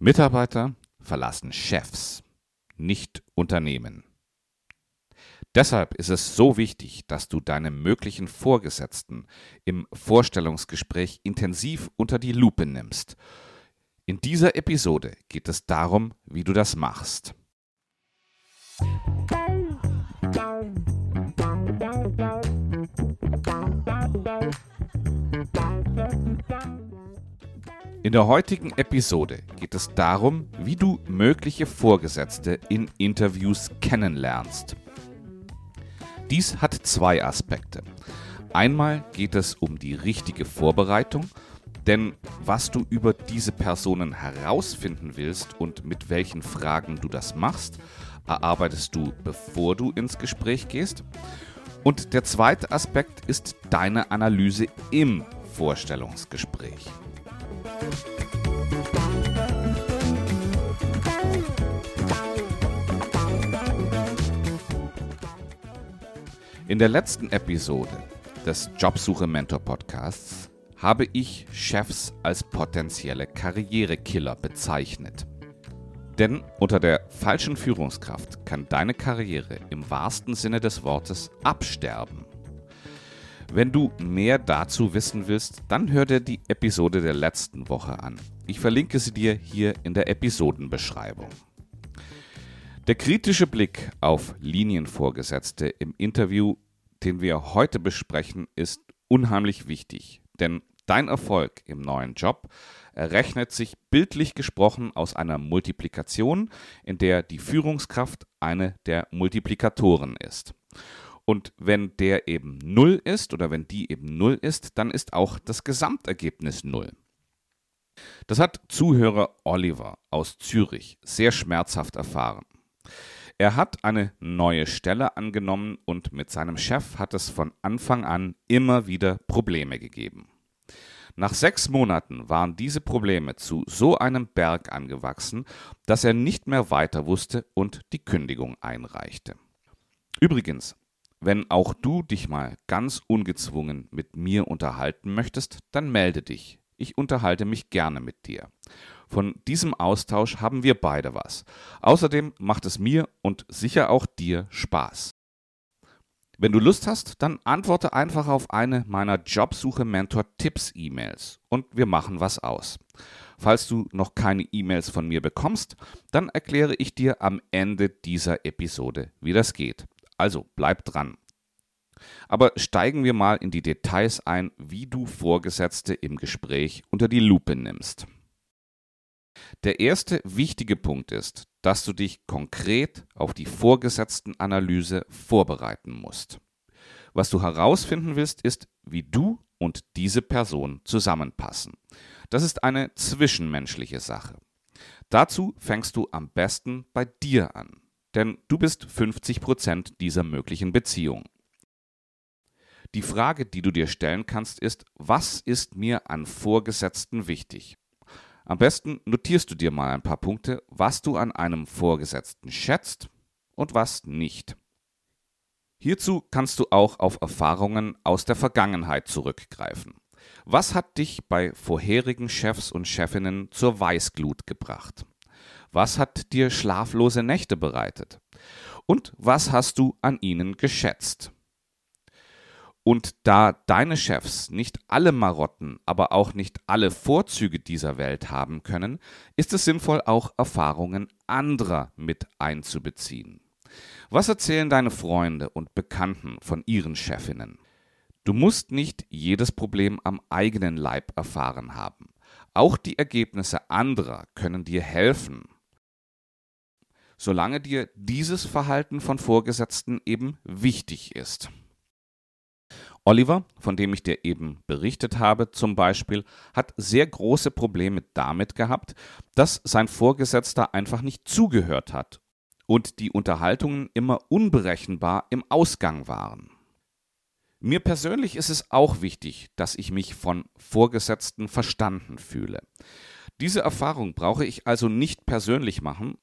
Mitarbeiter verlassen Chefs, nicht Unternehmen. Deshalb ist es so wichtig, dass du deine möglichen Vorgesetzten im Vorstellungsgespräch intensiv unter die Lupe nimmst. In dieser Episode geht es darum, wie du das machst. In der heutigen Episode geht es darum, wie du mögliche Vorgesetzte in Interviews kennenlernst. Dies hat zwei Aspekte. Einmal geht es um die richtige Vorbereitung, denn was du über diese Personen herausfinden willst und mit welchen Fragen du das machst, erarbeitest du, bevor du ins Gespräch gehst. Und der zweite Aspekt ist deine Analyse im Vorstellungsgespräch. In der letzten Episode des Jobsuche Mentor Podcasts habe ich Chefs als potenzielle Karrierekiller bezeichnet. Denn unter der falschen Führungskraft kann deine Karriere im wahrsten Sinne des Wortes absterben. Wenn du mehr dazu wissen willst, dann hör dir die Episode der letzten Woche an. Ich verlinke sie dir hier in der Episodenbeschreibung. Der kritische Blick auf Linienvorgesetzte im Interview, den wir heute besprechen, ist unheimlich wichtig, denn dein Erfolg im neuen Job errechnet sich bildlich gesprochen aus einer Multiplikation, in der die Führungskraft eine der Multiplikatoren ist. Und wenn der eben 0 ist oder wenn die eben 0 ist, dann ist auch das Gesamtergebnis 0. Das hat Zuhörer Oliver aus Zürich sehr schmerzhaft erfahren. Er hat eine neue Stelle angenommen und mit seinem Chef hat es von Anfang an immer wieder Probleme gegeben. Nach sechs Monaten waren diese Probleme zu so einem Berg angewachsen, dass er nicht mehr weiter wusste und die Kündigung einreichte. Übrigens, wenn auch du dich mal ganz ungezwungen mit mir unterhalten möchtest, dann melde dich. Ich unterhalte mich gerne mit dir. Von diesem Austausch haben wir beide was. Außerdem macht es mir und sicher auch dir Spaß. Wenn du Lust hast, dann antworte einfach auf eine meiner Jobsuche Mentor Tipps E-Mails und wir machen was aus. Falls du noch keine E-Mails von mir bekommst, dann erkläre ich dir am Ende dieser Episode, wie das geht. Also bleib dran. Aber steigen wir mal in die Details ein, wie du Vorgesetzte im Gespräch unter die Lupe nimmst. Der erste wichtige Punkt ist, dass du dich konkret auf die Vorgesetztenanalyse vorbereiten musst. Was du herausfinden willst, ist, wie du und diese Person zusammenpassen. Das ist eine zwischenmenschliche Sache. Dazu fängst du am besten bei dir an denn du bist 50 Prozent dieser möglichen Beziehung. Die Frage, die du dir stellen kannst, ist, was ist mir an Vorgesetzten wichtig? Am besten notierst du dir mal ein paar Punkte, was du an einem Vorgesetzten schätzt und was nicht. Hierzu kannst du auch auf Erfahrungen aus der Vergangenheit zurückgreifen. Was hat dich bei vorherigen Chefs und Chefinnen zur Weißglut gebracht? Was hat dir schlaflose Nächte bereitet? Und was hast du an ihnen geschätzt? Und da deine Chefs nicht alle Marotten, aber auch nicht alle Vorzüge dieser Welt haben können, ist es sinnvoll, auch Erfahrungen anderer mit einzubeziehen. Was erzählen deine Freunde und Bekannten von ihren Chefinnen? Du musst nicht jedes Problem am eigenen Leib erfahren haben. Auch die Ergebnisse anderer können dir helfen, solange dir dieses Verhalten von Vorgesetzten eben wichtig ist. Oliver, von dem ich dir eben berichtet habe, zum Beispiel, hat sehr große Probleme damit gehabt, dass sein Vorgesetzter einfach nicht zugehört hat und die Unterhaltungen immer unberechenbar im Ausgang waren. Mir persönlich ist es auch wichtig, dass ich mich von Vorgesetzten verstanden fühle. Diese Erfahrung brauche ich also nicht persönlich machen,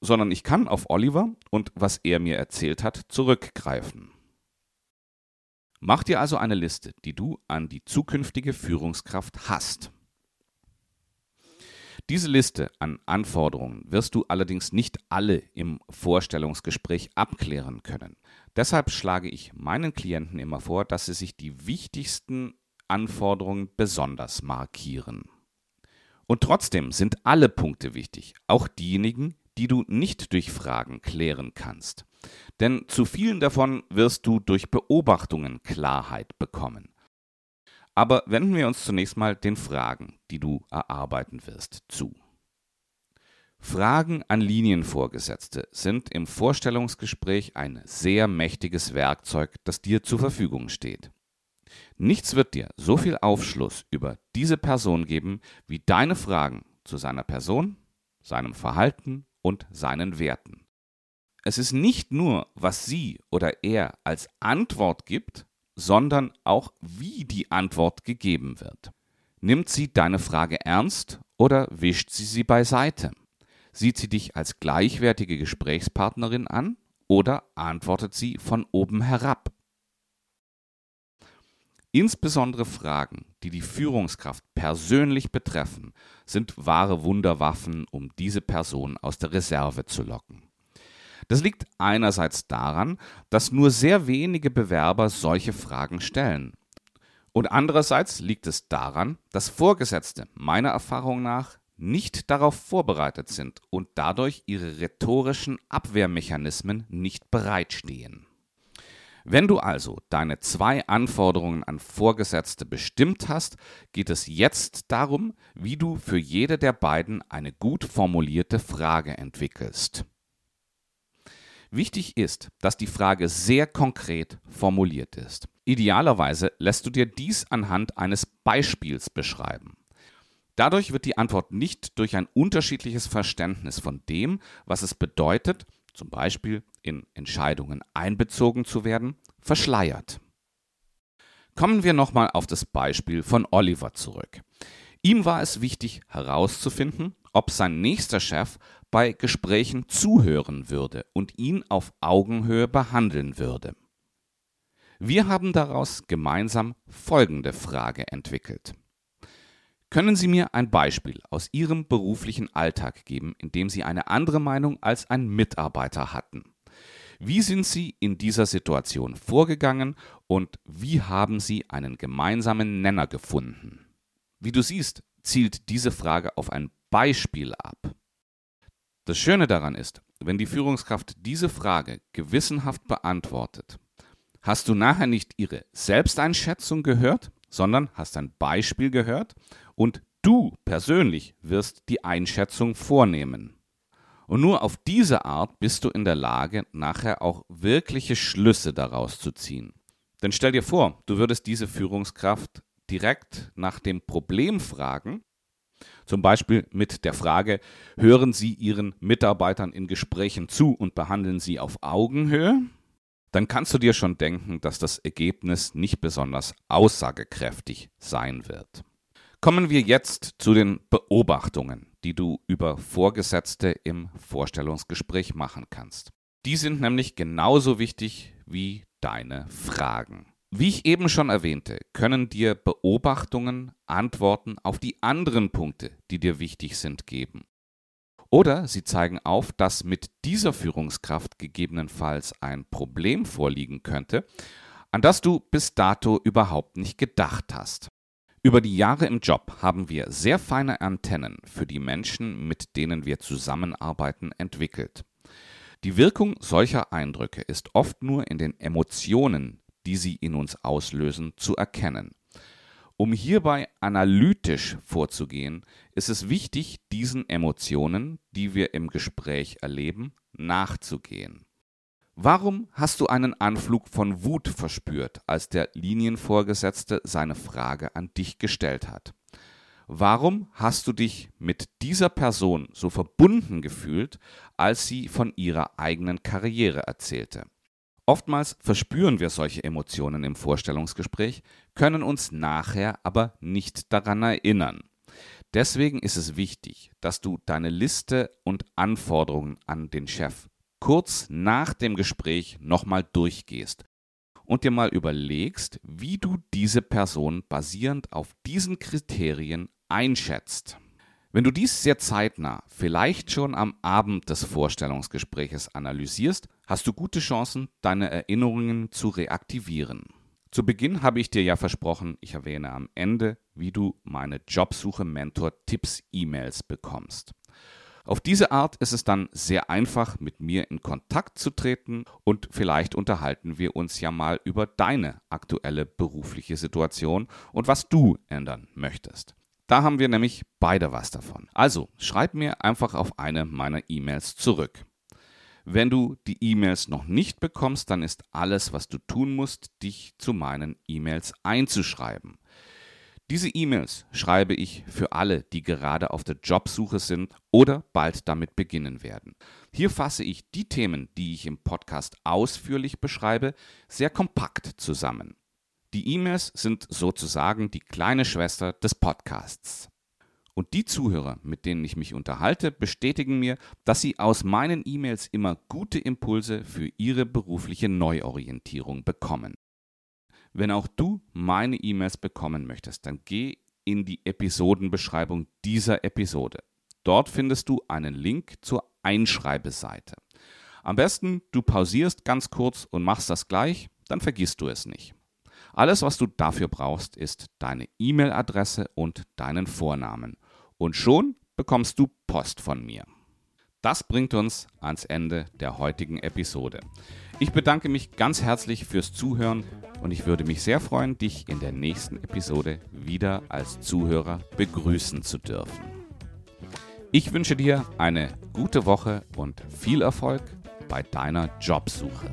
sondern ich kann auf Oliver und was er mir erzählt hat zurückgreifen. Mach dir also eine Liste, die du an die zukünftige Führungskraft hast. Diese Liste an Anforderungen wirst du allerdings nicht alle im Vorstellungsgespräch abklären können. Deshalb schlage ich meinen Klienten immer vor, dass sie sich die wichtigsten Anforderungen besonders markieren. Und trotzdem sind alle Punkte wichtig, auch diejenigen, die du nicht durch Fragen klären kannst. Denn zu vielen davon wirst du durch Beobachtungen Klarheit bekommen. Aber wenden wir uns zunächst mal den Fragen, die du erarbeiten wirst, zu. Fragen an Linienvorgesetzte sind im Vorstellungsgespräch ein sehr mächtiges Werkzeug, das dir zur Verfügung steht. Nichts wird dir so viel Aufschluss über diese Person geben, wie deine Fragen zu seiner Person, seinem Verhalten und seinen Werten. Es ist nicht nur, was sie oder er als Antwort gibt, sondern auch, wie die Antwort gegeben wird. Nimmt sie deine Frage ernst oder wischt sie sie beiseite? Sieht sie dich als gleichwertige Gesprächspartnerin an oder antwortet sie von oben herab? Insbesondere Fragen, die die Führungskraft persönlich betreffen, sind wahre Wunderwaffen, um diese Person aus der Reserve zu locken. Das liegt einerseits daran, dass nur sehr wenige Bewerber solche Fragen stellen. Und andererseits liegt es daran, dass Vorgesetzte meiner Erfahrung nach nicht darauf vorbereitet sind und dadurch ihre rhetorischen Abwehrmechanismen nicht bereitstehen. Wenn du also deine zwei Anforderungen an Vorgesetzte bestimmt hast, geht es jetzt darum, wie du für jede der beiden eine gut formulierte Frage entwickelst. Wichtig ist, dass die Frage sehr konkret formuliert ist. Idealerweise lässt du dir dies anhand eines Beispiels beschreiben. Dadurch wird die Antwort nicht durch ein unterschiedliches Verständnis von dem, was es bedeutet, zum Beispiel in Entscheidungen einbezogen zu werden, verschleiert. Kommen wir nochmal auf das Beispiel von Oliver zurück. Ihm war es wichtig herauszufinden, ob sein nächster Chef bei Gesprächen zuhören würde und ihn auf Augenhöhe behandeln würde. Wir haben daraus gemeinsam folgende Frage entwickelt. Können Sie mir ein Beispiel aus Ihrem beruflichen Alltag geben, in dem Sie eine andere Meinung als ein Mitarbeiter hatten? Wie sind Sie in dieser Situation vorgegangen und wie haben Sie einen gemeinsamen Nenner gefunden? Wie du siehst, zielt diese Frage auf ein Beispiel ab. Das Schöne daran ist, wenn die Führungskraft diese Frage gewissenhaft beantwortet, hast du nachher nicht ihre Selbsteinschätzung gehört, sondern hast ein Beispiel gehört und du persönlich wirst die Einschätzung vornehmen. Und nur auf diese Art bist du in der Lage, nachher auch wirkliche Schlüsse daraus zu ziehen. Denn stell dir vor, du würdest diese Führungskraft direkt nach dem Problem fragen, zum Beispiel mit der Frage, hören Sie Ihren Mitarbeitern in Gesprächen zu und behandeln sie auf Augenhöhe? Dann kannst du dir schon denken, dass das Ergebnis nicht besonders aussagekräftig sein wird. Kommen wir jetzt zu den Beobachtungen, die du über Vorgesetzte im Vorstellungsgespräch machen kannst. Die sind nämlich genauso wichtig wie deine Fragen. Wie ich eben schon erwähnte, können dir Beobachtungen Antworten auf die anderen Punkte, die dir wichtig sind, geben. Oder sie zeigen auf, dass mit dieser Führungskraft gegebenenfalls ein Problem vorliegen könnte, an das du bis dato überhaupt nicht gedacht hast. Über die Jahre im Job haben wir sehr feine Antennen für die Menschen, mit denen wir zusammenarbeiten, entwickelt. Die Wirkung solcher Eindrücke ist oft nur in den Emotionen, die sie in uns auslösen, zu erkennen. Um hierbei analytisch vorzugehen, ist es wichtig, diesen Emotionen, die wir im Gespräch erleben, nachzugehen. Warum hast du einen Anflug von Wut verspürt, als der Linienvorgesetzte seine Frage an dich gestellt hat? Warum hast du dich mit dieser Person so verbunden gefühlt, als sie von ihrer eigenen Karriere erzählte? Oftmals verspüren wir solche Emotionen im Vorstellungsgespräch, können uns nachher aber nicht daran erinnern. Deswegen ist es wichtig, dass du deine Liste und Anforderungen an den Chef kurz nach dem Gespräch nochmal durchgehst und dir mal überlegst, wie du diese Person basierend auf diesen Kriterien einschätzt. Wenn du dies sehr zeitnah, vielleicht schon am Abend des Vorstellungsgespräches analysierst, hast du gute Chancen, deine Erinnerungen zu reaktivieren. Zu Beginn habe ich dir ja versprochen, ich erwähne am Ende, wie du meine Jobsuche Mentor Tipps E-Mails bekommst. Auf diese Art ist es dann sehr einfach, mit mir in Kontakt zu treten und vielleicht unterhalten wir uns ja mal über deine aktuelle berufliche Situation und was du ändern möchtest. Da haben wir nämlich beide was davon. Also schreib mir einfach auf eine meiner E-Mails zurück. Wenn du die E-Mails noch nicht bekommst, dann ist alles, was du tun musst, dich zu meinen E-Mails einzuschreiben. Diese E-Mails schreibe ich für alle, die gerade auf der Jobsuche sind oder bald damit beginnen werden. Hier fasse ich die Themen, die ich im Podcast ausführlich beschreibe, sehr kompakt zusammen. Die E-Mails sind sozusagen die kleine Schwester des Podcasts. Und die Zuhörer, mit denen ich mich unterhalte, bestätigen mir, dass sie aus meinen E-Mails immer gute Impulse für ihre berufliche Neuorientierung bekommen. Wenn auch du meine E-Mails bekommen möchtest, dann geh in die Episodenbeschreibung dieser Episode. Dort findest du einen Link zur Einschreibeseite. Am besten, du pausierst ganz kurz und machst das gleich, dann vergisst du es nicht. Alles, was du dafür brauchst, ist deine E-Mail-Adresse und deinen Vornamen und schon bekommst du Post von mir. Das bringt uns ans Ende der heutigen Episode. Ich bedanke mich ganz herzlich fürs Zuhören und ich würde mich sehr freuen, dich in der nächsten Episode wieder als Zuhörer begrüßen zu dürfen. Ich wünsche dir eine gute Woche und viel Erfolg bei deiner Jobsuche.